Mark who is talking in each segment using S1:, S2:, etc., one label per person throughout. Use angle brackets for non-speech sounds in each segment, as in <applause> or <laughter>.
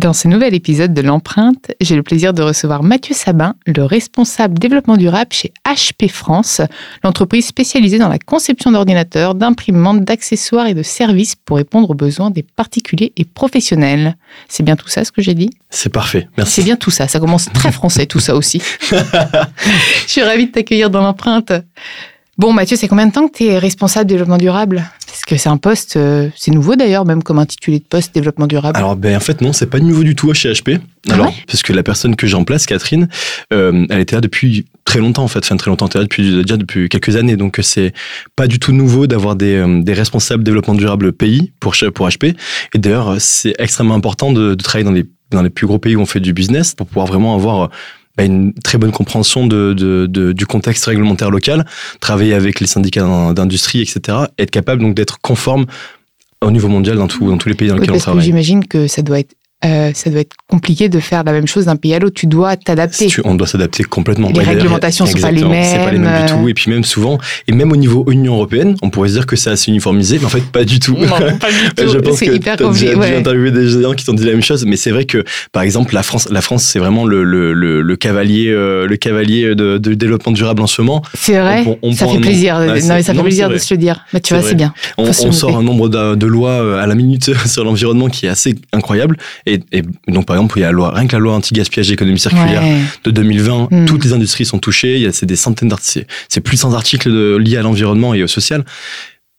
S1: Dans ce nouvel épisode de l'empreinte, j'ai le plaisir de recevoir Mathieu Sabin, le responsable développement durable chez HP France, l'entreprise spécialisée dans la conception d'ordinateurs, d'imprimantes, d'accessoires et de services pour répondre aux besoins des particuliers et professionnels. C'est bien tout ça ce que j'ai dit?
S2: C'est parfait, merci.
S1: C'est bien tout ça, ça commence très français tout ça aussi. <laughs> Je suis ravie de t'accueillir dans l'empreinte. Bon, Mathieu, c'est combien de temps que tu es responsable développement durable? Que c'est un poste, euh, c'est nouveau d'ailleurs, même comme intitulé de poste développement durable.
S2: Alors, ben, en fait, non, c'est pas nouveau du tout chez HP.
S1: Ah
S2: Alors,
S1: ouais
S2: parce que la personne que j'ai en place, Catherine, euh, elle était là depuis très longtemps, en fait. Enfin, très longtemps, elle était là depuis, déjà depuis quelques années. Donc, c'est pas du tout nouveau d'avoir des, euh, des responsables développement durable pays pour, HP. Et d'ailleurs, c'est extrêmement important de, de travailler dans les, dans les plus gros pays où on fait du business pour pouvoir vraiment avoir bah, une très bonne compréhension de, de- de- du contexte réglementaire local, travailler avec les syndicats d'in- d'industrie, etc. Être capable donc d'être conforme au niveau mondial dans, tout- dans tous les pays dans
S1: Oui,
S2: lesquels on travaille.
S1: j'imagine que ça doit être euh, ça doit être compliqué de faire la même chose d'un pays à l'autre. Tu dois t'adapter.
S2: Si tu- on doit s'adapter complètement.
S1: Les
S2: Ouais,
S1: réglementations sont pas les
S2: exactement, C'est pas les mêmes du
S1: mêmes.
S2: tout. Et puis même souvent, et même au niveau Union européenne, on pourrait se dire que c'est assez uniformisé, mais en fait pas du tout.
S1: Non, pas du <laughs> tout.
S2: Je pense
S1: C'est
S2: que
S1: hyper
S2: tu as déjà
S1: ouais.
S2: interviewer des gens qui t'ont dit la même chose, mais c'est vrai que, par exemple, la France, la France, c'est vraiment le, le, le, le cavalier, euh, le cavalier de, de développement durable en ce moment.
S1: C'est vrai.
S2: On- on
S1: ça fait plaisir.
S2: nombre-
S1: non, mais ça fait
S2: non,
S1: plaisir de se le dire. Bah, tu vois, c'est bien.
S2: On, sort un nombre de, de lois euh, à la minute <laughs> sur l'environnement qui est assez incroyable. Et, et donc, par exemple, il y a la loi, rien que la loi anti-gaspillage d'économie circulaire
S1: Ouais.
S2: de 2020,
S1: Mm.
S2: toutes les industries sont touchées. Il y a c'est des centaines d'articles, c'est- c'est plus de 100 articles de- liés à l'environnement et au social.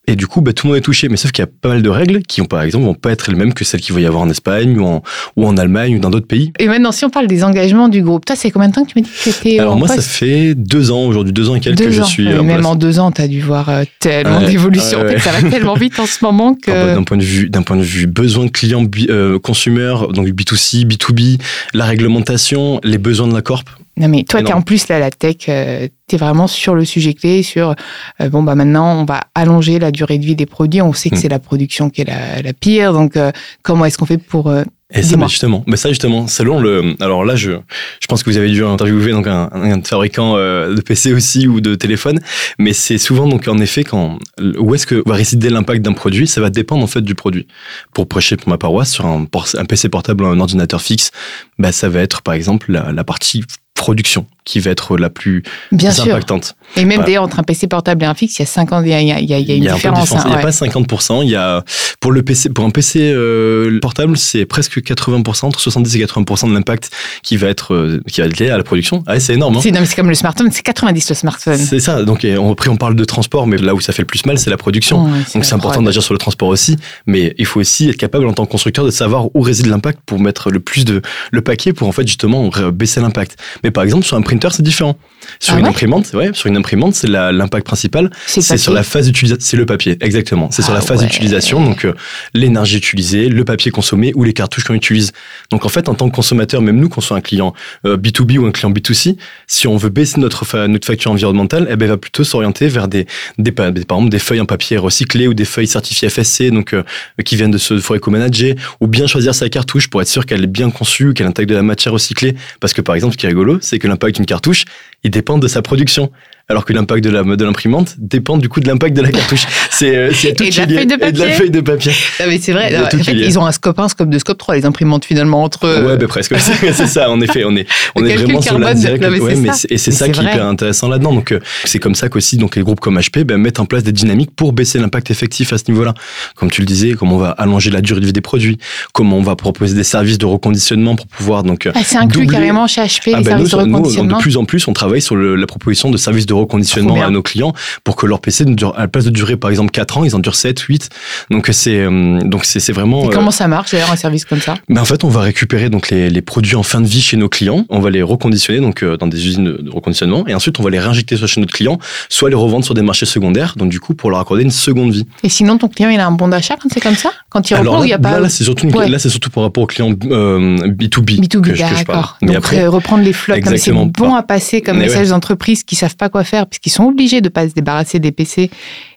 S2: Et du coup, bah, tout le monde est touché. Mais sauf qu'il y a pas mal de règles qui, ont, par exemple, vont pas être les mêmes que celles qu'il va y avoir en Espagne ou en, ou en Allemagne ou dans d'autres pays.
S1: Et maintenant, si on parle des engagements du groupe, toi, c'est combien de temps que tu m'as dit que tu étais
S2: Alors
S1: en
S2: moi, ça
S1: poste
S2: fait deux ans aujourd'hui, deux ans et quelques
S1: Deux
S2: que je
S1: ans.
S2: suis
S1: Ouais,
S2: en
S1: même
S2: place.
S1: en deux ans, tu as dû voir euh, tellement
S2: Ouais,
S1: d'évolution.
S2: ouais,
S1: En fait,
S2: ouais.
S1: ça va <laughs> tellement vite en ce moment que.
S2: Bah, D'un point de vue, d'un point de vue besoin de bi- euh, consommateurs, donc B2C, B2B, la réglementation, les besoins de la corp.
S1: Non, mais toi, tu en plus, là, la tech, tu es vraiment sur le sujet clé, sur, euh, bon, bah maintenant, on va allonger la durée de vie des produits. On sait que
S2: Mm.
S1: c'est la production qui est la, la pire. Donc, euh, comment est-ce qu'on fait pour. euh,
S2: Et ça, bah, justement, mais ça justement, selon le. Alors là, je, je pense que vous avez dû interviewer donc un, un fabricant euh, de PC aussi ou de téléphone, mais c'est souvent donc en effet quand où est-ce que va résider l'impact d'un produit, ça va dépendre en fait du produit. Pour prêcher pour ma paroisse sur un, un PC portable, un ordinateur fixe, bah ça va être par exemple la, la partie production qui va être la plus
S1: Bien sûr.
S2: impactante.
S1: Et même
S2: Voilà.
S1: d'ailleurs, entre un PC portable et un fixe, il y a 50, il y a, il y a- il y a- il y a une différence. hein,
S2: Il n'y a
S1: ouais.
S2: pas 50%. Il y a, pour, le PC, pour un PC euh, portable, c'est presque 80%, entre 70 et 80% de l'impact qui va être, euh, qui va être lié à la production. Ah, c'est énorme. hein.
S1: C'est non, mais c'est comme le smartphone, c'est 90 le smartphone.
S2: C'est ça. Donc, on- après, on parle de transport, mais là où ça fait le plus mal, c'est la production.
S1: Ouais,
S2: Donc, c'est important d'agir sur le transport aussi. Mais il faut aussi être capable, en tant que constructeur, de savoir où réside l'impact pour mettre le plus de, le paquet pour, en fait, justement, baisser l'impact. Mais par exemple, sur un printer, c'est différent. Sur
S1: Ah
S2: une
S1: ouais
S2: imprimante, ouais, sur une imprimante, c'est l'impact principal.
S1: C'est
S2: sur la phase d'utilisation, c'est le papier, exactement. C'est sur
S1: Ah
S2: la phase
S1: ouais.
S2: d'utilisation, donc euh, l'énergie utilisée, le papier consommé ou les cartouches qu'on utilise. Donc en fait, en tant que consommateur, même nous, qu'on soit un client euh, B2B ou un client B2C, si on veut baisser notre, fa- notre facture environnementale, eh ben, va plutôt s'orienter vers des, des- par exemple, des feuilles en papier recyclé ou des feuilles certifiées FSC, donc euh, qui viennent de ce forêt co-manager, ou bien choisir sa cartouche pour être sûr qu'elle est bien conçue, qu'elle intègre de la matière recyclée. Parce que par exemple, ce qui est rigolo, c'est que l'impact d'une cartouche, il dépend de sa production. Alors que l'impact de la de l'imprimante dépend du coup de l'impact de la cartouche. C'est
S1: euh, <laughs> tout
S2: et, de
S1: la feuille de papier.
S2: et de la feuille de papier.
S1: Non, mais c'est vrai. En fait, ils ont un scope 1, un scope 2, scope 3, les imprimantes finalement entre eux.
S2: Ouais, ben presque. c'est ça. En <laughs> effet, on est on est vraiment sur l'indirect. Ouais, mais et c'est ça qui est hyper intéressant là-dedans. Donc c'est comme ça qu'aussi donc les groupes comme HP ben, mettent en place des dynamiques pour baisser l'impact effectif à ce niveau-là. Comme tu le disais, comment on va allonger la durée de vie des produits, comment on va proposer des services de reconditionnement pour pouvoir donc.
S1: Ah, c'est inclus carrément chez HP ah, les ben, services de reconditionnement.
S2: de plus en plus, on travaille sur le, la proposition de services de reconditionnement à nos clients pour que leur PC, à la place de durer par exemple 4 ans, ils en durent 7, 8. Donc c'est euh, donc c'est vraiment.
S1: Et comment euh, ça marche d'ailleurs un service comme ça?
S2: Ben, En fait, on va récupérer donc les, les, produits en fin de vie chez nos clients, on va les reconditionner donc euh, dans des usines de reconditionnement et ensuite on va les réinjecter soit chez notre client, soit les revendre sur des marchés secondaires. Donc du coup pour leur accorder une seconde vie.
S1: Et sinon ton client il a un bon d'achat quand c'est comme ça? Quand il reprend ou il n'y a pas
S2: Là, c'est surtout là c'est surtout par rapport aux clients B2B.
S1: B2B d'accord. Donc après, reprendre les flottes c'est bon à passer comme message d'entreprise qui savent pas quoi faire puisqu'ils sont obligés de pas se débarrasser des PC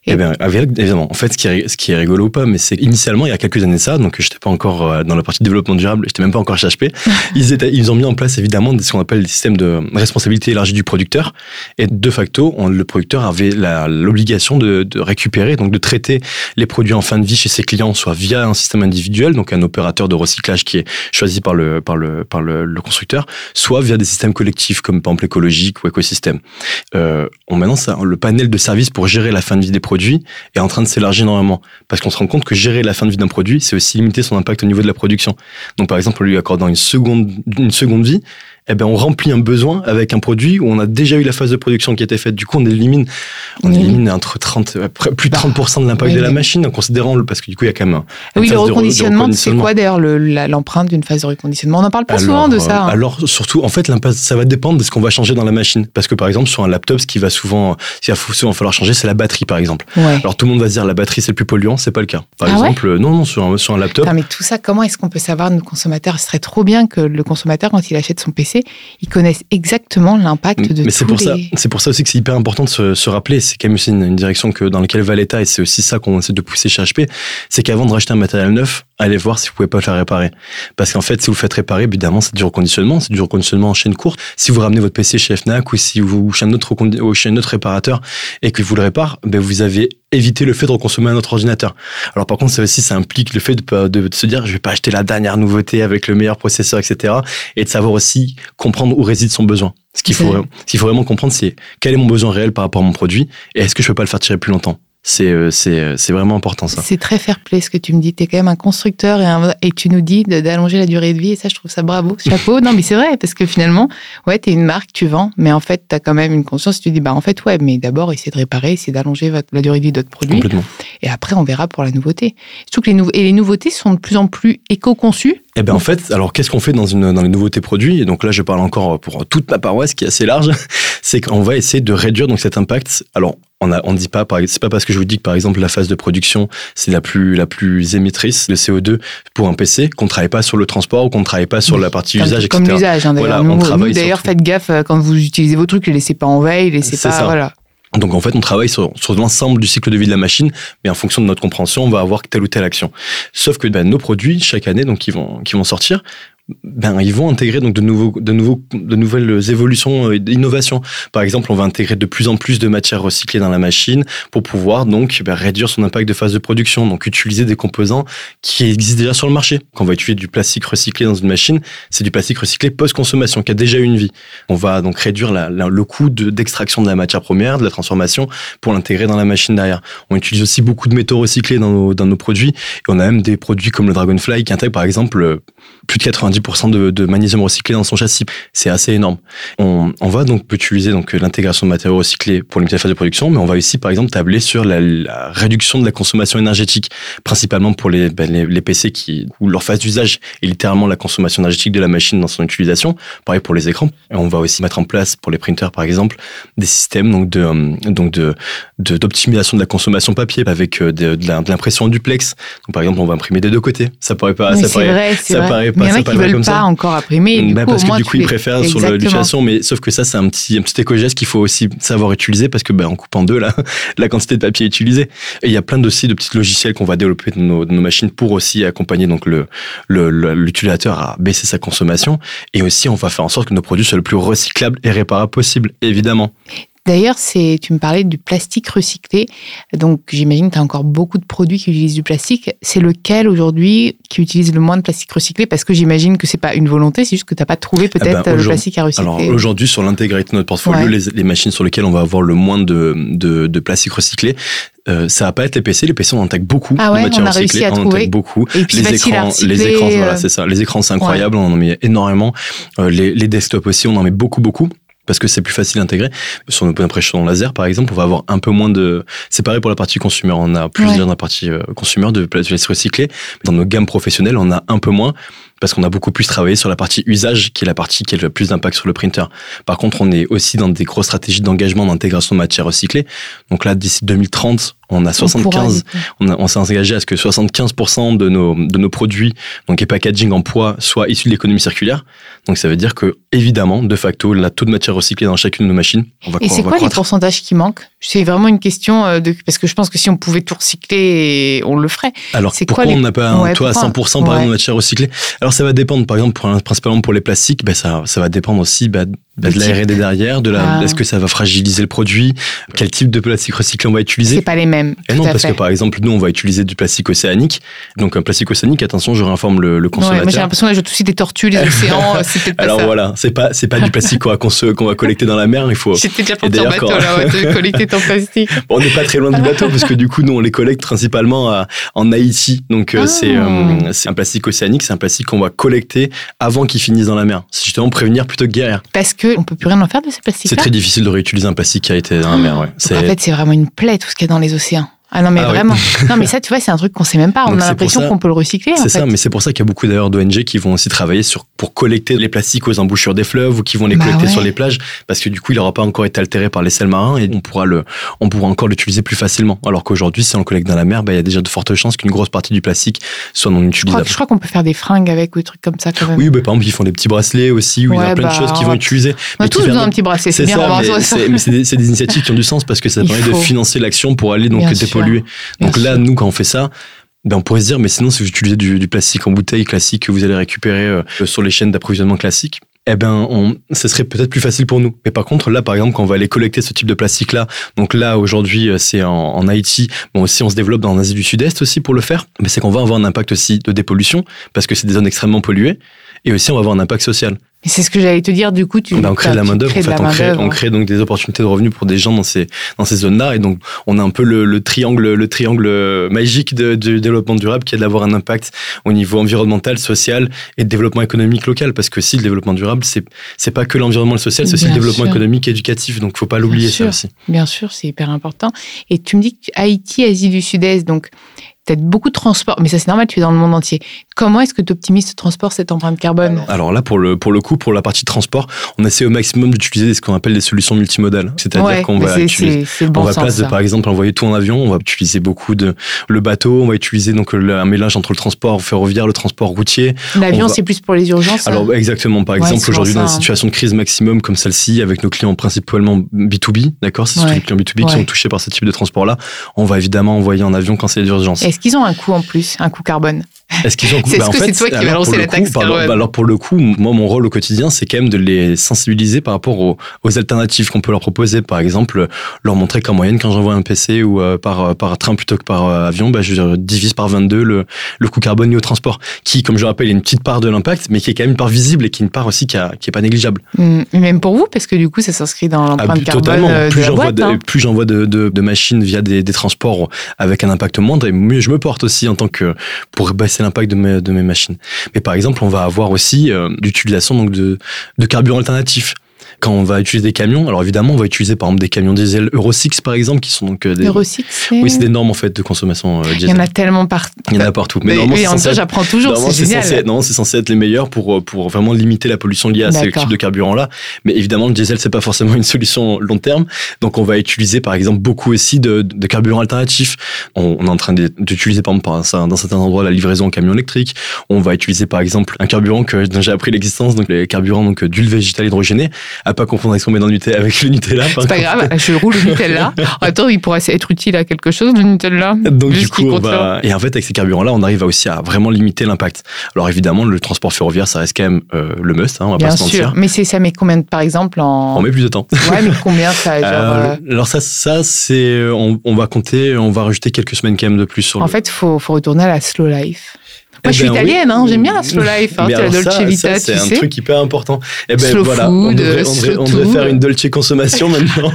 S2: eh bien, évidemment. En fait, ce qui est, ce qui est rigolo ou pas, mais c'est initialement, il y a quelques années de ça, donc j'étais pas encore euh, dans la partie développement durable, j'étais même pas encore chez HP. <laughs> ils, étaient, ils ont mis en place évidemment ce qu'on appelle des systèmes de responsabilité élargie du producteur. Et de facto, on, le producteur avait l'obligation de, de, récupérer, donc de traiter les produits en fin de vie chez ses clients, soit via un système individuel, donc un opérateur de recyclage qui est choisi par le, par le, par le, le constructeur, soit via des systèmes collectifs comme par exemple écologique ou écosystème. Euh, on maintenant, ça, le panel de services pour gérer la fin de vie des produits est en train de s'élargir énormément. Parce qu'on se rend compte que gérer la fin de vie d'un produit, c'est aussi limiter son impact au niveau de la production. Donc, par exemple, en lui accordant une seconde, une seconde vie, eh ben, on remplit un besoin avec un produit où on a déjà eu la phase de production qui a été faite. Du coup, on élimine, on élimine entre 30, plus de 30% bah, de l'impact de la machine en considérant le, parce que du coup, il y a quand même un.
S1: Oui, le reconditionnement, c'est quoi d'ailleurs l'empreinte d'une phase de reconditionnement? On n'en parle pas souvent de ça.
S2: Hein. Alors, surtout, en fait, ça va dépendre de ce qu'on va changer dans la machine. Parce que par exemple, sur un laptop, ce qui va souvent, ce va souvent falloir changer, c'est la batterie, par exemple. Alors, tout le monde va se dire la batterie, c'est le plus polluant, c'est pas le cas. Par ah exemple, non, non, sur un, sur un laptop.
S1: mais tout ça, comment est-ce qu'on peut savoir, nos consommateurs? Ce serait trop bien que le consommateur, quand il achète son PC, il connaisse exactement l'impact de
S2: Mais c'est pour ça, c'est pour ça aussi que c'est hyper important de se, rappeler. C'est quand même aussi une, direction que dans laquelle va l'État et c'est aussi ça qu'on essaie de pousser chez HP. C'est qu'avant de racheter un matériel neuf, allez voir si vous pouvez pas le faire réparer. Parce qu'en fait, si vous le faites réparer, évidemment, c'est du reconditionnement, c'est du reconditionnement en chaîne courte. Si vous ramenez votre PC chez Fnac ou si vous chez un autre, chez un autre réparateur et que vous le répare, ben vous avez évité le fait de reconsommer un autre ordinateur. Alors par contre, ça aussi, ça implique le fait de, de, de, se dire, je vais pas acheter la dernière nouveauté avec le meilleur processeur, etc. Et de savoir aussi comprendre où réside son besoin. Ce qu'il faut, ce qu'il faut vraiment comprendre, c'est quel est mon besoin réel par rapport à mon produit et est-ce que je peux pas le faire tirer plus longtemps? C'est euh, c'est euh, c'est vraiment important ça.
S1: C'est très fair play ce que tu me dis. Tu es quand même un constructeur et, et tu nous dis d'allonger la durée de vie et ça je trouve ça bravo, <laughs> chapeau. non mais c'est vrai parce que finalement ouais, tu es une marque, tu vends mais en fait tu as quand même une conscience, tu dis bah en fait ouais, mais d'abord essayer de réparer, essayer d'allonger la durée de vie de votre produit. Et après on verra pour la nouveauté. Surtout que les nou et les nouveautés sont de plus en plus éco-conçues.
S2: Eh bien, en fait, alors qu'est-ce qu'on fait dans, une, dans les nouveautés produits? Et donc là, je parle encore pour toute ma paroisse qui est assez large. <laughs> C'est qu'on va essayer de réduire donc cet impact. Alors, on a, on dit pas, c'est pas parce que je vous dis que par exemple la phase de production c'est la plus la plus émettrice le CO2 pour un PC qu'on travaille pas sur le transport ou qu'on travaille pas sur la partie usage,
S1: comme etc. l'usage. Hein, d'ailleurs, d'ailleurs, faites gaffe euh, quand vous utilisez vos trucs, les laissez pas en veille, laissez pas, ça. voilà.
S2: Donc en fait, on travaille sur, l'ensemble du cycle de vie de la machine, mais en fonction de notre compréhension, on va avoir telle ou telle action. Sauf que ben, nos produits, chaque année, donc qui vont, qui vont sortir, ben, ils vont intégrer donc de nouveaux, de nouveaux, de nouvelles évolutions et d'innovations. Par exemple, on va intégrer de plus en plus de matières recyclées dans la machine pour pouvoir donc ben, réduire son impact de phase de production. Donc, utiliser des composants qui existent déjà sur le marché. Quand on va utiliser du plastique recyclé dans une machine, c'est du plastique recyclé post-consommation qui a déjà une vie. On va donc réduire le coût d'extraction de, la matière première, de la transformation pour l'intégrer dans la machine derrière. On utilise aussi beaucoup de métaux recyclés dans nos, produits et on a même des produits comme le Dragonfly qui intègrent par exemple plus de 90 10% de, de, magnésium recyclé dans son châssis. C'est assez énorme. On, on, va donc utiliser donc l'intégration de matériaux recyclés pour limiter la phase de production, mais on va aussi par exemple tabler sur la, la réduction de la consommation énergétique, principalement pour les, ben, les, les, PC qui où leur phase d'usage est littéralement la consommation énergétique de la machine dans son utilisation. Pareil pour les écrans. Et on va aussi mettre en place pour les printers par exemple des systèmes donc de donc de d'optimisation de, la consommation papier avec euh, de, de l'impression duplex. Donc par exemple on va imprimer des deux côtés. Ça paraît pas, ça paraît,
S1: vrai,
S2: ça
S1: paraît pas, ça paraît pas, pas encore imprimé.
S2: Du bah, coup, parce que du coup, ils préfèrent sur l'utilisation, mais sauf que ça, c'est un petit, un petit éco-geste qu'il faut aussi savoir utiliser parce que, bah, en coupant deux, là, <laughs> la quantité de papier utilisé. Et il y a plein aussi de petits logiciels qu'on va développer dans nos, nos, machines pour aussi accompagner donc le, l'utilisateur à baisser sa consommation. Et aussi, on va faire en sorte que nos produits soient le plus recyclables et réparables possible, évidemment
S1: D'ailleurs, c'est, tu me parlais du plastique recyclé. Donc, j'imagine que tu as encore beaucoup de produits qui utilisent du plastique. C'est lequel aujourd'hui qui utilise le moins de plastique recyclé? Parce que j'imagine que c'est pas une volonté, c'est juste que tu n'as pas trouvé
S2: Ah
S1: peut-être
S2: ben,
S1: le plastique à recycler.
S2: Alors aujourd'hui, sur l'intégralité de notre portfolio,
S1: Ouais.
S2: les, les machines sur lesquelles on va avoir le moins de, de, de plastique recyclé, euh, ça va pas être les PC. Les PC, on intègre beaucoup
S1: Ah ouais,
S2: de matière
S1: on a réussi
S2: recyclée.
S1: à
S2: on
S1: trouver.
S2: intègre beaucoup.
S1: Et puis, c'est
S2: les écrans, les écrans, voilà,
S1: euh,
S2: c'est ça. Les écrans, c'est incroyable. On en met énormément. Euh, les, les desktops aussi, on en met beaucoup, beaucoup. Parce que c'est plus facile à intégrer. Sur nos impressions laser, par exemple, on va avoir un peu moins de. C'est pareil pour la partie consumer. On a plus
S1: Ouais.
S2: dans la partie euh, consumer de plastique recyclé. Dans nos gammes professionnelles, on a un peu moins parce qu'on a beaucoup plus travaillé sur la partie usage, qui est la partie qui a le plus d'impact sur le printer. Par contre, on est aussi dans des grosses stratégies d'engagement d'intégration de matières recyclées. Donc là, d'ici 2030, on a
S1: On pourra
S2: 75
S1: éviter.
S2: on, s'est engagé à ce que 75% de nos, de nos produits, donc et packaging en poids, soient issus de l'économie circulaire. Donc ça veut dire que, évidemment, de facto, la taux de matière recyclée dans chacune de nos machines, on va,
S1: Et c'est quoi les pourcentages qui manquent? C'est vraiment une question euh, de parce que je pense que si on pouvait tout recycler, on le ferait.
S2: Alors pourquoi
S1: les-
S2: on n'a pas un
S1: Ouais,
S2: taux à
S1: pourquoi
S2: 100% par
S1: Ouais.
S2: exemple de matière recyclée? Alors ça va dépendre, par exemple, principalement pour les plastiques, ben ça, ça va dépendre aussi bah, bah, de la. R&D derrière, de la,
S1: Ah.
S2: est-ce que ça va fragiliser le produit, quel type de plastique recyclé on va utiliser?
S1: C'est pas les mêmes.
S2: Et
S1: tout
S2: non, parce
S1: fait.
S2: que par exemple, nous, on va utiliser du plastique océanique. Donc, un plastique océanique, attention, je réinforme le, le
S1: Ouais,
S2: consommateur.
S1: moi j'ai l'impression que je aussi des tortues, les océans, euh, c'est peut-être pas
S2: Alors
S1: ça.
S2: voilà, c'est pas, c'est pas du plastique qu'on va, qu'on se- qu'on va collecter dans la mer. Il faut.
S1: J'étais déjà en
S2: d'ailleurs,
S1: bateau
S2: quand-
S1: là, ouais, de <laughs> collecter ton plastique.
S2: Bon, on n'est pas très loin du bateau parce que du coup, nous, on les collecte principalement à- en Haïti. Donc, euh,
S1: Ah.
S2: c'est, euh, c'est un plastique océanique, c'est un plastique qu'on va collecter avant qu'il finisse dans la mer. C'est justement prévenir plutôt que guérir.
S1: Parce que on peut plus rien en faire de ces
S2: C'est
S1: plastiques-là.
S2: très difficile de réutiliser un plastique qui a été dans la mer. Ouais.
S1: Donc,
S2: C'est-
S1: en fait, c'est vraiment une plaie tout ce qu'il y a dans les océans. Ah non, mais
S2: Ah
S1: vraiment. <laughs> non, mais ça, tu vois, c'est un truc qu'on sait même pas. On a l'impression qu'on peut le recycler.
S2: C'est ça,
S1: fait.
S2: mais c'est pour ça qu'il y a beaucoup d'ailleurs d'ONG qui vont aussi travailler sur, pour collecter les plastiques aux embouchures des fleuves ou qui vont les
S1: Bah
S2: collecter
S1: ouais.
S2: sur les plages parce que du coup il n'aura pas encore été altéré par les sels marins et on pourra, le, on pourra encore l'utiliser plus facilement. Alors qu'aujourd'hui, si on le collecte dans la mer, bah, il y a déjà de fortes chances qu'une grosse partie du plastique soit non utilisable.
S1: je crois qu'on peut faire des fringues avec ou des trucs comme ça quand même.
S2: Oui, bah, par exemple, ils font des petits bracelets aussi, où il y a plein
S1: bah,
S2: de choses qu'ils
S1: on
S2: vont utiliser.
S1: On a tous besoin d'un petit bracelet, c'est bien.
S2: c'est des, initiatives qui ont du sens parce que ça permet de financer l'action pour aller donc dépolluer. Donc là, nous, quand on fait ça, ben on pourrait se dire, mais sinon, si vous utilisez du, du plastique en bouteille classique que vous allez récupérer euh, sur les chaînes d'approvisionnement classiques, eh ben, on, ce serait peut-être plus facile pour nous. Mais par contre, là, par exemple, quand on va aller collecter ce type de plastique-là, donc là, aujourd'hui, euh, c'est en, en Haïti, bon, aussi, on se développe dans l'Asie du Sud-Est aussi pour le faire, mais c'est qu'on va avoir un impact aussi de dépollution, parce que c'est des zones extrêmement polluées, et aussi, on va avoir un impact social.
S1: C'est ce que j'allais te dire, du coup, tu.
S2: Ben, on crée de la
S1: tu
S2: main d'œuvre.
S1: crées
S2: En fait, on crée,
S1: main-d'œuvre.
S2: on crée donc des opportunités de revenus pour des gens dans ces dans ces zones-là, et donc on a un peu le, le triangle le triangle magique de- du développement durable qui est d'avoir un impact au niveau environnemental, social et de développement économique local. Parce que si le développement durable, c'est c'est pas que l'environnement et le social, c'est aussi
S1: Bien
S2: le développement
S1: sûr.
S2: économique et éducatif. Donc faut pas l'oublier ça aussi.
S1: Bien sûr, c'est hyper important. Et tu me dis que Haïti, Asie du Sud-Est, donc peut-être beaucoup de transport, mais ça c'est normal, tu es dans le monde entier. Comment est-ce que tu optimises ce transport, cette empreinte carbone
S2: Alors là, pour le, pour le coup, pour la partie transport, on essaie au maximum d'utiliser ce qu'on appelle des solutions multimodales. C'est-à-dire
S1: Ouais,
S2: qu'on va utiliser
S1: bon
S2: on va place de par exemple envoyer tout en avion, on va utiliser beaucoup de le bateau, on va utiliser donc le- un mélange entre le transport ferroviaire, le transport routier.
S1: L'avion,
S2: va-
S1: c'est plus pour les urgences.
S2: Alors
S1: hein.
S2: exactement, par
S1: Ouais,
S2: exemple aujourd'hui dans une
S1: hein.
S2: situation de crise maximum comme celle-ci avec nos clients principalement B2B, d'accord, c'est surtout
S1: Ouais.
S2: les clients B2B qui sont touchés par ce type de transport-là, on va évidemment envoyer en avion quand c'est d'urgence.
S1: Est-ce qu'ils ont un coût en plus, un coût carbone?
S2: Est-ce qu'ils ont
S1: C'est- est-ce que c'est toi qui vas lancer la taxe
S2: bah, alors, bah, pour le coup, moi mon rôle au quotidien, c'est quand même de les sensibiliser par rapport aux, aux alternatives qu'on peut leur proposer. Par exemple, leur montrer qu'en moyenne, quand j'envoie un PC ou euh, par par train plutôt que par euh, avion, bah, je divise par 22 le, le coût carbone lié au transport, qui, comme je le rappelle, est une petite part de l'impact, mais qui est quand même une part visible et qui est une part aussi qui, a- qui est pas négligeable.
S1: Hum, Même pour vous, parce que du coup, ça s'inscrit dans
S2: Ah,
S1: l'empreinte
S2: plus-
S1: carbone
S2: totalement.
S1: euh, de
S2: Plus
S1: la
S2: j'envoie
S1: boîte.
S2: de,
S1: hein.
S2: plus j'envoie de, de, de machines via des, des transports avec un impact moindre, et mieux je me porte aussi en tant que pour baisser l'impact de mes, machines. Mais par exemple, on va avoir aussi euh, l'utilisation de, de carburants alternatifs. Quand on va utiliser des camions, alors évidemment, on va utiliser par exemple des camions diesel Euro 6 par exemple, qui sont donc euh, des,
S1: Euro 6, c'est-
S2: oui, c'est des normes en fait de consommation euh,
S1: Il y
S2: diesel.
S1: en a tellement partout.
S2: Il y en a partout. Mais
S1: Mais,
S2: normalement,
S1: oui, en
S2: être-
S1: j'apprends toujours, c'est
S2: censé,
S1: génial.
S2: non, c'est censé être les meilleurs pour, pour vraiment limiter la pollution liée à ce type de carburant-là. Mais évidemment, le diesel, c'est pas forcément <laughs> une solution long terme. Donc, on va utiliser, par exemple, beaucoup aussi de, de carburants alternatifs. On, on est en train d'utiliser, par exemple, par dans certains endroits, la livraison en camion électrique. On va utiliser, par exemple, un carburant que, j'ai appris l'existence, donc les carburants, donc, d'huile végétale hydrogénée, à pas confondre avec ce qu'on met dans le Nutella, avec le Nutella.
S1: C'est pas grave, je roule le <laughs> Nutella. Attends, il pourrait être utile à quelque chose, le Nutella.
S2: Donc du coup, on va... et en fait, avec ces carburants-là, on arrive aussi à vraiment limiter l'impact. Alors évidemment, le transport ferroviaire, ça reste quand même euh, le must, hein, on va
S1: Bien
S2: pas se
S1: sûr.
S2: mentir.
S1: Mais ça met combien, par exemple, en.
S2: On met plus de temps.
S1: Ouais, mais combien ça <laughs> genre,
S2: Euh,
S1: euh,
S2: alors ça, ça c'est, on, on va compter, on va rajouter quelques semaines quand même de plus sur
S1: En
S2: le.
S1: fait, il faut, faut retourner à la slow life.
S2: Eh
S1: Moi, je suis
S2: ben oui.
S1: italienne, hein, j'aime bien la slow life. Hein, la Dolce
S2: ça,
S1: Vita,
S2: c'est un
S1: sais.
S2: truc hyper important. Et ben
S1: Slow
S2: voilà, on devrait, on devrait-
S1: slow
S2: on devrait
S1: tout.
S2: faire une Dolce consommation <laughs> maintenant.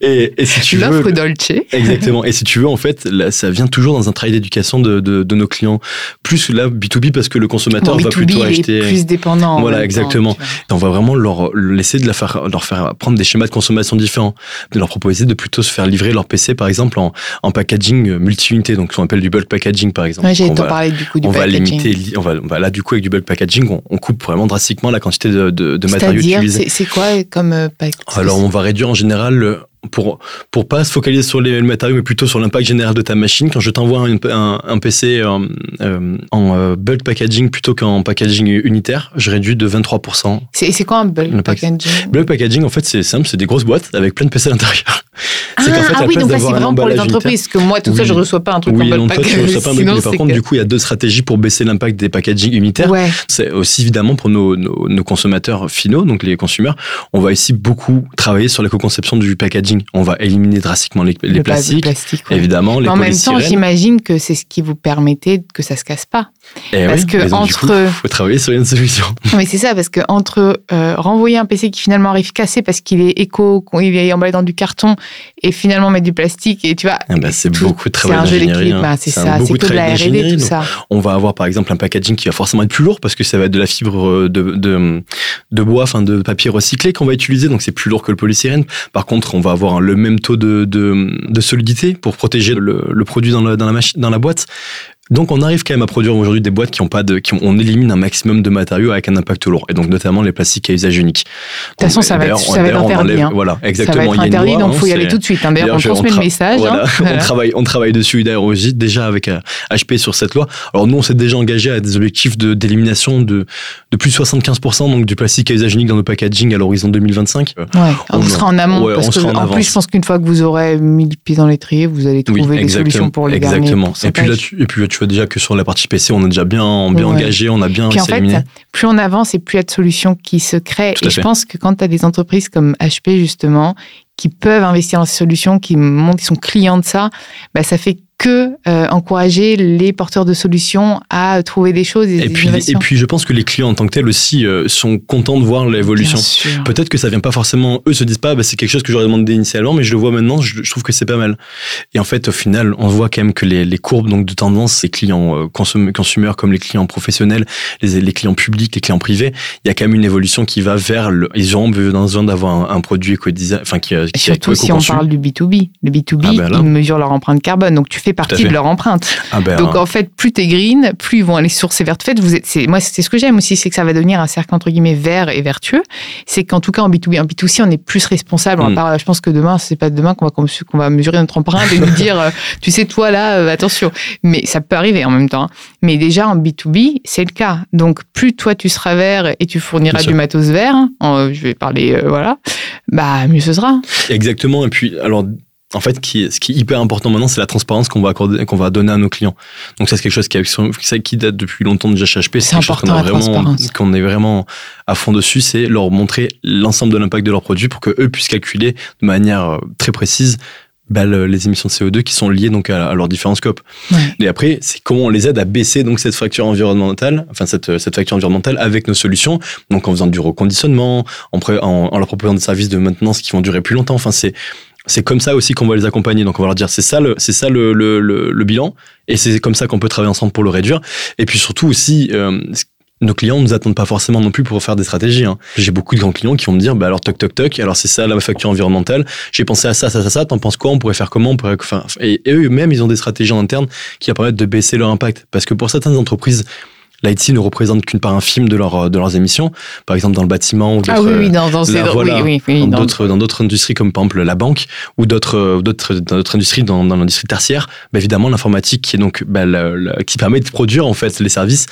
S2: et, et si tu veux,
S1: L'offre Dolce.
S2: Exactement. Et si tu veux, en fait, là, ça vient toujours dans un travail d'éducation de, de, de nos clients. Plus là, B2B, parce que le consommateur
S1: Bon,
S2: va
S1: B2B,
S2: plutôt acheter.
S1: plus dépendant. en
S2: Voilà,
S1: temps,
S2: exactement. On va vraiment leur laisser de la faire, leur faire prendre des schémas de consommation différents, de leur proposer de plutôt se faire livrer leur PC, par exemple, en, en packaging multi-unité, donc ce qu'on appelle du bulk packaging, par exemple.
S1: Ouais, j'allais t'en parler du coup du packaging.
S2: Limiter, li- on va, on va là du coup avec du bulk packaging, on, on coupe vraiment drastiquement la quantité de, de, de matériaux utilisés.
S1: c'est quoi comme euh,
S2: Alors on va réduire en général le- pour pour pas se focaliser sur les matériaux mais plutôt sur l'impact général de ta machine. Quand je t'envoie un, un, un PC euh, euh, en euh, bulk packaging plutôt qu'en packaging unitaire, je réduis de 23%.
S1: C'est quoi un bulk packaging?
S2: Bulk packaging en fait c'est simple, c'est des grosses boîtes avec plein de PC à l'intérieur.
S1: Ah,
S2: C'est qu'en fait,
S1: ah
S2: la
S1: oui,
S2: place
S1: donc ça c'est
S2: d'avoir un
S1: vraiment pour les entreprises. Parce que moi, tout ça, je reçois pas un truc
S2: Oui,
S1: en bulk
S2: toi, tu reçois pas un
S1: Sinon,
S2: mais par contre,
S1: que-
S2: du coup, il y a deux stratégies pour baisser l'impact des packaging unitaires.
S1: Ouais.
S2: C'est aussi évidemment pour nos, nos, nos consommateurs finaux, donc les consommateurs, on va ici beaucoup travailler sur l'éco-conception du packaging. On va éliminer drastiquement les, les
S1: Le
S2: plastiques,
S1: plastique, ouais.
S2: évidemment, les
S1: en même temps, j'imagine que c'est ce qui vous permettait que ça se casse pas.
S2: Eh
S1: parce
S2: oui,
S1: que
S2: donc,
S1: entre-
S2: coup, faut travailler sur une solution. <laughs>
S1: Mais c'est ça, parce que entre euh, renvoyer un PC qui finalement arrive cassé parce qu'il est éco, il est emballé dans du carton, et finalement mettre du plastique, et tu vois.
S2: Eh ben, c'est beaucoup de travail d'ingénierie. hein.
S1: bah, c'est ça, c'est que de la
S2: travail
S1: R&D, tout ça.
S2: On va avoir par exemple un packaging qui va forcément être plus lourd parce que ça va être de la fibre euh, de, de, de bois, enfin de papier recyclé qu'on va utiliser, donc c'est plus lourd que le polystyrène. Par contre, on va avoir le même taux de, de, de solidité pour protéger le, le produit dans la, dans, la machine, dans la boîte. Donc on arrive quand même à produire aujourd'hui des boîtes qui ont pas de, qui ont- on élimine un maximum de matériaux avec un impact lourd, et donc notamment les plastiques à usage unique. De
S1: toute façon, ça va être- ça va être interdit, hein.
S2: Voilà, exactement.
S1: Ça va
S2: Il y
S1: être
S2: a une
S1: interdit,
S2: loi,
S1: donc
S2: hein,
S1: il faut y aller
S2: c'est-
S1: tout de suite. hein. D'ailleurs, on transmet
S2: tra-
S1: le message.
S2: voilà,
S1: hein. <laughs>
S2: on, travaille, on travaille dessus d'ailleurs aussi, déjà avec euh, HP sur cette loi. Alors nous, on s'est déjà engagé à des objectifs de- d'élimination de, de plus de 75% donc du plastique à usage unique dans nos packaging à l'horizon 2025. Euh,
S1: Ouais,
S2: On-
S1: on sera en amont.
S2: ouais,
S1: parce que,
S2: en
S1: plus, je pense qu'une fois que vous aurez mis le pied dans l'étrier, vous allez trouver des solutions pour les
S2: exactement. Et puis, là, et puis tu vois déjà que sur la partie PC, on est déjà bien, bien
S1: Ouais.
S2: engagé, on a bien
S1: Puis en fait, plus on avance et plus il y a de solutions qui se créent.
S2: Tout
S1: Et je
S2: fait.
S1: pense que quand tu as des entreprises comme HP, justement, qui peuvent investir dans ces solutions, qui montrent qu'ils sont clients de ça, bah, ça fait que euh, encourager les porteurs de solutions à trouver des choses et,
S2: Et
S1: des
S2: puis, et
S1: innovations.
S2: puis, je pense que les clients en tant que tels aussi euh, sont contents de voir l'évolution. Peut-être que ça vient pas forcément, eux se disent pas, bah, c'est quelque chose que j'aurais demandé initialement, mais je le vois maintenant, je, je trouve que c'est pas mal. Et en fait, au final, on voit quand même que les, les courbes donc de tendance, les clients euh, consom- consommateurs comme les clients professionnels, les, les clients publics, les clients privés, il y a quand même une évolution qui va vers le, ils auront besoin d'avoir un, un produit éco enfin qui,
S1: Et
S2: qui
S1: surtout si on parle du B2B. Le B2B,
S2: Ah ben
S1: ils mesurent leur empreinte carbone. Donc tu fais partie
S2: fait.
S1: de leur empreinte.
S2: Ah ben,
S1: Donc en fait, plus t'es green, plus ils vont aller sur ces vertes. Fait, vous êtes, moi, c'est ce que j'aime aussi, c'est que ça va devenir un cercle entre guillemets vert et vertueux. C'est qu'en tout cas en B2B, en B2C, on est plus responsable.
S2: Mm.
S1: pas- je pense que demain, c'est pas demain qu'on va, qu'on va mesurer notre empreinte et nous <laughs> dire, euh, tu sais, toi là, euh, attention. Mais ça peut arriver en même temps. hein. Mais déjà en B2B, c'est le cas. Donc plus toi tu seras vert et tu fourniras du matos vert, hein, en- je vais parler, euh, voilà, bah mieux ce sera.
S2: Exactement. Et puis, alors, en fait, qui, ce qui est hyper important maintenant, c'est la transparence qu'on va accorder, qu'on va donner à nos clients. Donc ça, c'est quelque chose qui, date depuis longtemps déjà chez HP.
S1: C'est
S2: qu'on
S1: important,
S2: a
S1: la
S2: vraiment, qu'on est vraiment à fond dessus, c'est leur montrer l'ensemble de l'impact de leurs produits pour que eux puissent calculer de manière euh, très précise bah, le- les émissions de CO2 qui sont liées donc à, à leurs différents scopes.
S1: Ouais.
S2: Et après, c'est comment on les aide à baisser donc cette facture environnementale, enfin cette, cette facture environnementale avec nos solutions, donc en faisant du reconditionnement, en, pré- en, en leur proposant des services de maintenance qui vont durer plus longtemps. Enfin, c'est c'est comme ça aussi qu'on va les accompagner. Donc on va leur dire c'est ça le c'est ça le, le, le, le bilan et c'est comme ça qu'on peut travailler ensemble pour le réduire. Et puis surtout aussi euh, nos clients ne nous attendent pas forcément non plus pour faire des stratégies. hein. J'ai beaucoup de grands clients qui vont me dire, bah alors toc toc toc, alors c'est ça la facture environnementale. J'ai pensé à ça, ça, ça, ça. T'en penses quoi? On pourrait faire comment? On pourrait, enfin, et, eux-mêmes, ils ont des stratégies en interne qui va permettre de baisser leur impact. Parce que pour certaines entreprises, l'IT ne représente qu'une part infime de, leur, de leurs émissions. Par exemple, dans le bâtiment ou
S1: Ah oui, oui, dans, dans
S2: voilà.
S1: oui,
S2: d'autres dans d'autres industries comme par exemple la banque ou d'autres euh, d'autres dans d'autres industries dans, dans l'industrie tertiaire bah, évidemment l'informatique qui est donc bah, la- la- qui permet de produire en fait les services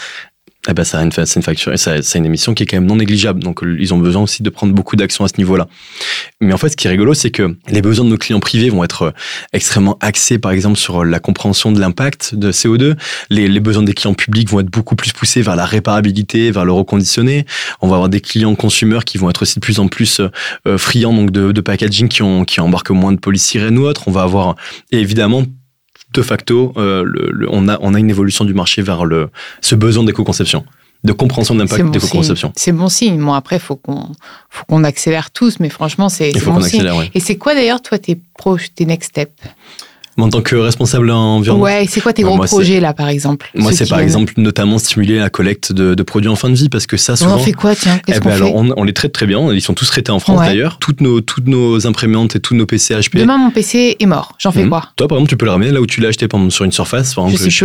S2: eh ben, ça a une, c'est une facture, c'est une émission qui est quand même non négligeable. Donc, ils ont besoin aussi de prendre beaucoup d'actions à ce niveau-là. Mais en fait, ce qui est rigolo, c'est que les besoins de nos clients privés vont être extrêmement axés, par exemple, sur la compréhension de l'impact de CO2. Les, besoins des clients publics vont être beaucoup plus poussés vers la réparabilité, vers le reconditionné. On va avoir des clients consumers qui vont être aussi de plus en plus euh, friands donc de, de packaging qui, ont, qui embarquent moins de polystyrène ou autre. On va avoir évidemment de facto, euh, le, on, a, on a une évolution du marché vers le, ce besoin d'éco-conception de compréhension d'impact bon d'éco-conception.
S1: C'est bon signe. Bon, après, faut qu'on faut qu'on accélère tous, mais franchement, c'est bon signe. Et c'est quoi d'ailleurs, toi, tes, tes next steps?
S2: En tant que responsable environnement.
S1: Ouais, c'est quoi tes gros projets là, par exemple
S2: Moi, c'est par exemple notamment stimuler la collecte de, de, produits en fin de vie parce que ça, souvent.
S1: On en fait quoi, tiens
S2: eh ben alors, on, on, les traite très bien. Ils sont tous traités en France d'ailleurs. Toutes nos, toutes nos imprimantes et tous nos PC HP.
S1: Demain, mon PC est mort. J'en fais mmh. quoi
S2: Toi, par exemple, tu peux le ramener là où tu l'as acheté pendant, sur une surface. Par exemple,
S1: je, sais je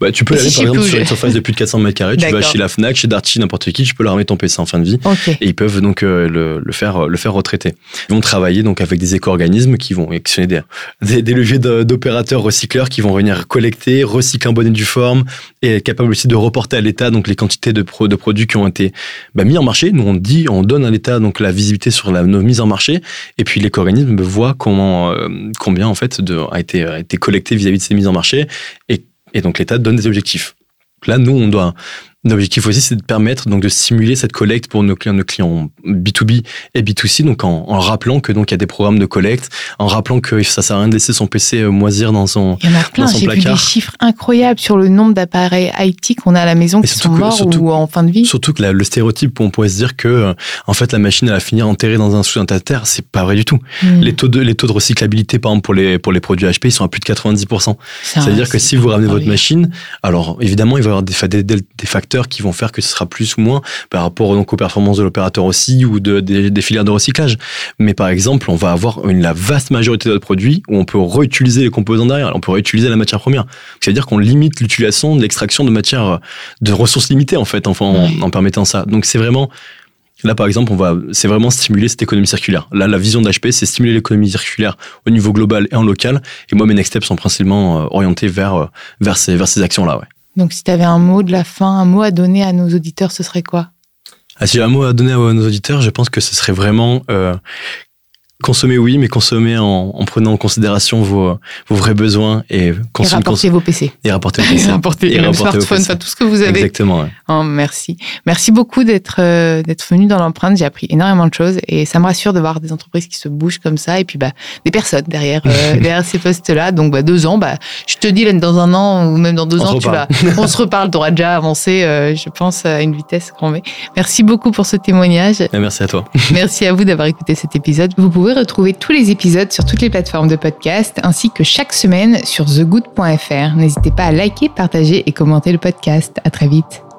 S2: bah, tu peux l'amener par exemple sur une surface de plus de 400 mètres carrés. Tu vas chez la Fnac, chez Darty, n'importe qui, tu peux leur ramener ton PC en fin de vie. Et ils peuvent donc euh, le, le, faire, retraiter. Ils vont travailler donc avec des éco-organismes qui vont actionner des leviers d'opérateurs recycleurs qui vont venir collecter, recycler un bonnet du forme et être capable aussi de reporter à l'État donc les quantités de, de produits qui ont été bah, mis en marché. Nous on dit, on donne à l'État donc la visibilité sur la nos mises en marché et puis l'éco-organisme voit euh, combien en fait a été été collecté vis-à-vis de ces mises en marché et, et donc l'État donne des objectifs. Là, nous, on doit L'objectif aussi, c'est de permettre donc de simuler cette collecte pour nos clients, nos clients B2B et B2C, donc en, en rappelant que donc il y a des programmes de collecte, en rappelant que ça sert à rien de laisser son PC euh, moisir dans son
S1: Il y en a plein, j'ai vu des chiffres incroyables sur le nombre d'appareils IT qu'on a à la maison qui sont morts ou en fin de vie.
S2: Surtout que le stéréotype, on pourrait se dire que euh, en fait la machine elle va finir enterrée dans un sous un terre, c'est pas vrai du tout. Hmm. Les taux de les taux de recyclabilité par exemple pour les pour les produits HP, ils sont à plus de 90%. C'est-à-dire que si vous ramenez votre machine, alors évidemment il va y avoir des, des, des facteurs qui vont faire que ce sera plus ou moins par rapport donc aux performances de l'opérateur aussi ou de, des, filières de recyclage. Mais par exemple, on va avoir une, la vaste majorité de notre produit où on peut réutiliser les composants derrière, on peut réutiliser la matière première. C'est-à-dire qu'on limite l'utilisation de l'extraction de matières de ressources limitées en fait, en, en permettant ça. Donc c'est vraiment Là, par exemple, on va, c'est vraiment stimuler cette économie circulaire. Là, la vision d'HP, c'est stimuler l'économie circulaire au niveau global et en local. Et moi, mes next steps sont principalement euh, orientés vers, euh, vers ces, vers ces actions-là, ouais.
S1: Donc, si tu avais un mot de la fin, un mot à donner à nos auditeurs, ce serait quoi?
S2: Ah, Si j'ai un mot à donner à nos auditeurs, je pense que ce serait vraiment euh, consommer oui, mais consommer en, en, prenant en considération vos, vos vrais besoins et,
S1: consommer, et rapporter vos PC. <laughs>
S2: Et rapporter vos PC.
S1: et rapporter, et smartphones, tout ce que vous avez.
S2: Exactement. Ouais.
S1: Oh, merci. Merci beaucoup d'être euh, d'être venu dans l'empreinte. J'ai appris énormément de choses et ça me rassure de voir des entreprises qui se bougent comme ça et puis bah des personnes derrière euh, <laughs> derrière ces postes-là. Donc bah deux ans, bah je te dis là dans un an ou même dans deux
S2: on
S1: ans, tu vas, on se <laughs> reparle. Tu auras déjà avancé, euh, je pense, à une vitesse grand V. Merci beaucoup pour ce témoignage.
S2: Et merci à toi.
S1: merci à vous d'avoir écouté cet épisode. Vous pouvez retrouver tous les épisodes sur toutes les plateformes de podcast ainsi que chaque semaine sur thegood.fr. N'hésitez pas à liker, partager et commenter le podcast. À très vite.